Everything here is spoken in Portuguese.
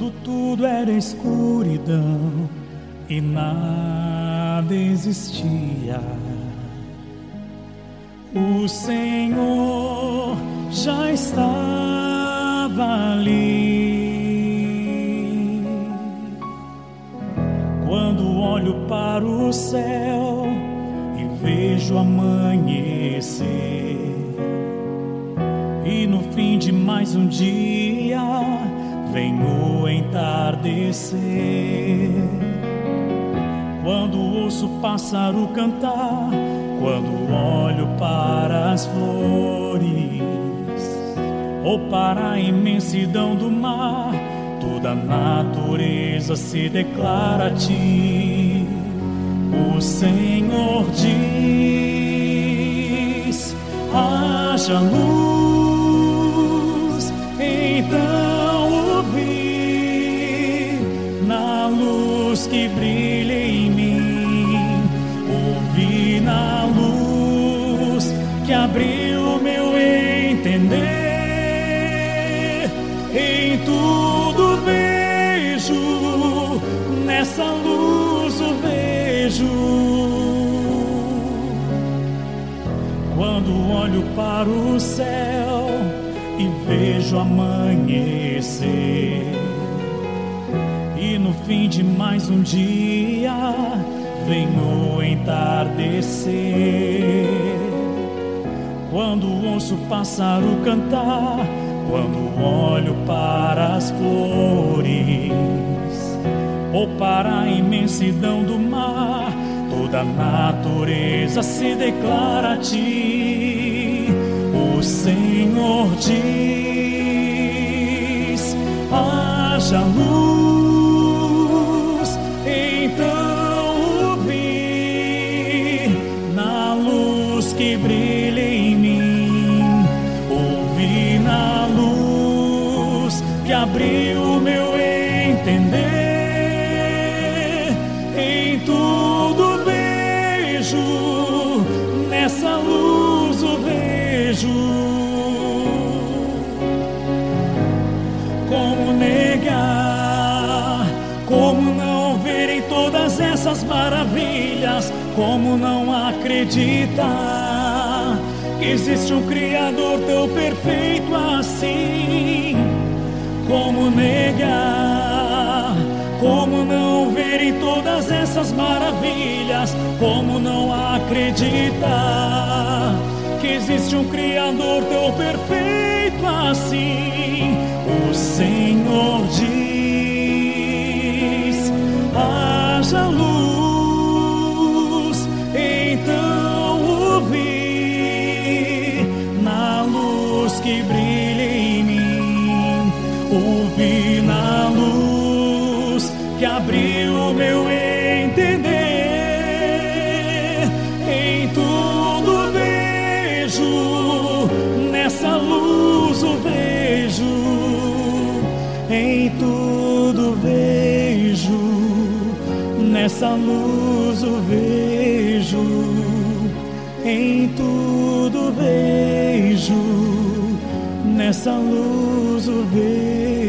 quando tudo era escuridão e nada existia. O Senhor já estava ali. Quando olho para o céu e vejo amanhecer, e no fim de mais um dia vem o entardecer. Quando ouço o pássaro cantar, quando olho para as flores, ou para a imensidão do mar, toda a natureza se declara a ti. O Senhor diz: haja luz, luz que brilha em mim, ouvi na luz que abriu meu entender. Em tudo vejo, nessa luz o vejo. Quando olho para o céu e vejo amanhecer, no fim de mais um dia vem o entardecer. Quando ouço o pássaro cantar, quando olho para as flores, ou para a imensidão do mar, toda a natureza se declara a ti. Ouvi na luz que abriu meu entender. Em tudo vejo, nessa luz o vejo. Como negar? Como não ver em todas essas maravilhas? Como não acreditar que existe um Criador tão perfeito assim? Como negar? Como não ver em todas essas maravilhas? Como não acreditar que existe um Criador tão perfeito assim? Ouvi na luz que abriu meu entender. Em tudo vejo, nessa luz o vejo. Em tudo vejo, nessa luz o vejo. Em tudo vejo, nessa luz o ver.